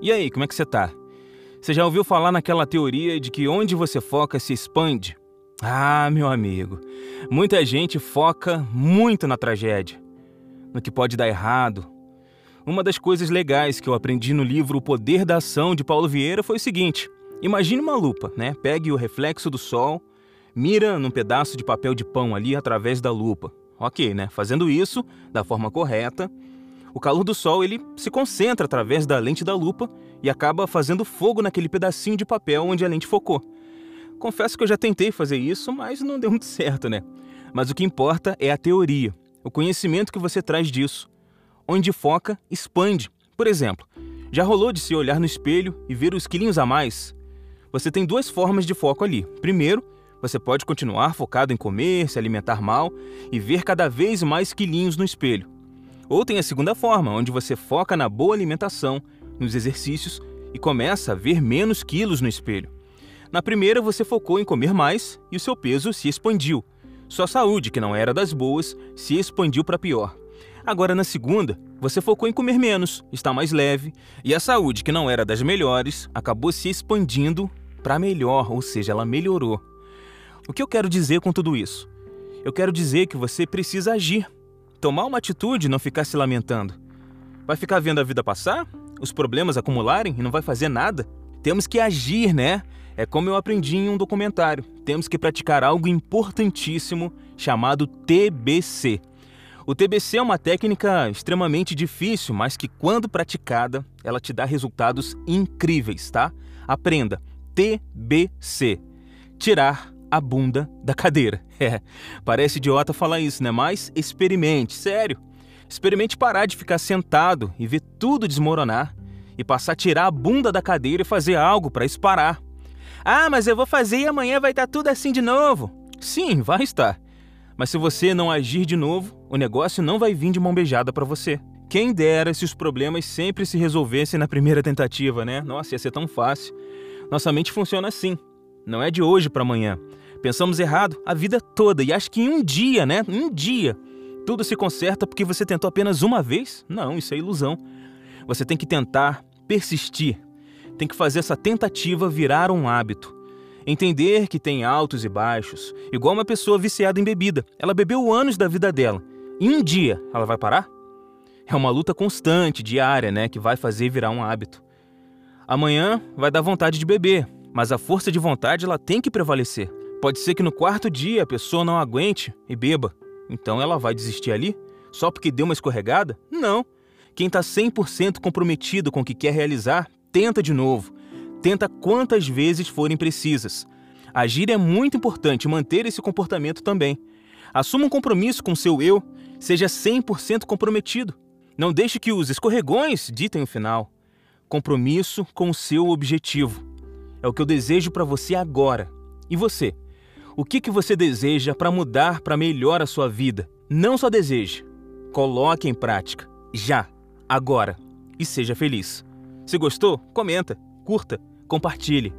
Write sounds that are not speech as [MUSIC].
E aí, como é que você tá? Você já ouviu falar naquela teoria de que onde você foca se expande? Ah, meu amigo, muita gente foca muito na tragédia, no que pode dar errado. Uma das coisas legais que eu aprendi no livro O Poder da Ação de Paulo Vieira foi o seguinte: imagine uma lupa, né? Pegue o reflexo do sol, mira num pedaço de papel de pão ali através da lupa. Ok, né? Fazendo isso da forma correta, o calor do sol ele se concentra através da lente da lupa e acaba fazendo fogo naquele pedacinho de papel onde a lente focou. Confesso que eu já tentei fazer isso, mas não deu muito [LAUGHS] certo, né? Mas o que importa é a teoria, o conhecimento que você traz disso. Onde foca, expande. Por exemplo, já rolou de se olhar no espelho e ver os quilinhos a mais? Você tem duas formas de foco ali. Primeiro, você pode continuar focado em comer, se alimentar mal e ver cada vez mais quilinhos no espelho. Ou tem a segunda forma, onde você foca na boa alimentação, nos exercícios e começa a ver menos quilos no espelho. Na primeira, você focou em comer mais e o seu peso se expandiu. Sua saúde, que não era das boas, se expandiu para pior. Agora, na segunda, você focou em comer menos, está mais leve, e a saúde, que não era das melhores, acabou se expandindo para melhor, ou seja, ela melhorou. O que eu quero dizer com tudo isso? Eu quero dizer que você precisa agir Tomar uma atitude e não ficar se lamentando. Vai ficar vendo a vida passar? Os problemas acumularem e não vai fazer nada? Temos que agir, né? É como eu aprendi em um documentário. Temos que praticar algo importantíssimo chamado TBC. O TBC é uma técnica extremamente difícil, mas que quando praticada, ela te dá resultados incríveis, tá? Aprenda. TBC. Tirar a bunda da cadeira. [LAUGHS] É, parece idiota falar isso, né? Mas experimente, sério. Experimente parar de ficar sentado e ver tudo desmoronar e passar a tirar a bunda da cadeira e fazer algo para isso parar. Ah, mas eu vou fazer e amanhã vai estar tudo assim de novo. Sim, vai estar. Mas se você não agir de novo, o negócio não vai vir de mão beijada para você. Quem dera se os problemas sempre se resolvessem na primeira tentativa, né? Nossa, ia ser tão fácil. Nossa mente funciona assim. Não é de hoje para amanhã. Pensamos errado a vida toda e acho que em um dia, né? Um dia, tudo se conserta porque você tentou apenas uma vez? Não, isso é ilusão. Você tem que tentar, persistir. Tem que fazer essa tentativa virar um hábito. Entender que tem altos e baixos, igual uma pessoa viciada em bebida. Ela bebeu anos da vida dela. E um dia ela vai parar? É uma luta constante, diária, né, que vai fazer virar um hábito. Amanhã vai dar vontade de beber, mas a força de vontade ela tem que prevalecer. Pode ser que no quarto dia a pessoa não aguente e beba. Então ela vai desistir ali? Só porque deu uma escorregada? Não. Quem está 100% comprometido com o que quer realizar, tenta de novo. Tenta quantas vezes forem precisas. Agir é muito importante, manter esse comportamento também. Assuma um compromisso com seu eu, seja 100% comprometido. Não deixe que os escorregões ditem o final. Compromisso com o seu objetivo. É o que eu desejo para você agora. E você? O que, que você deseja para mudar para melhor a sua vida? Não só deseje, coloque em prática. Já, agora. E seja feliz. Se gostou, comenta, curta, compartilhe.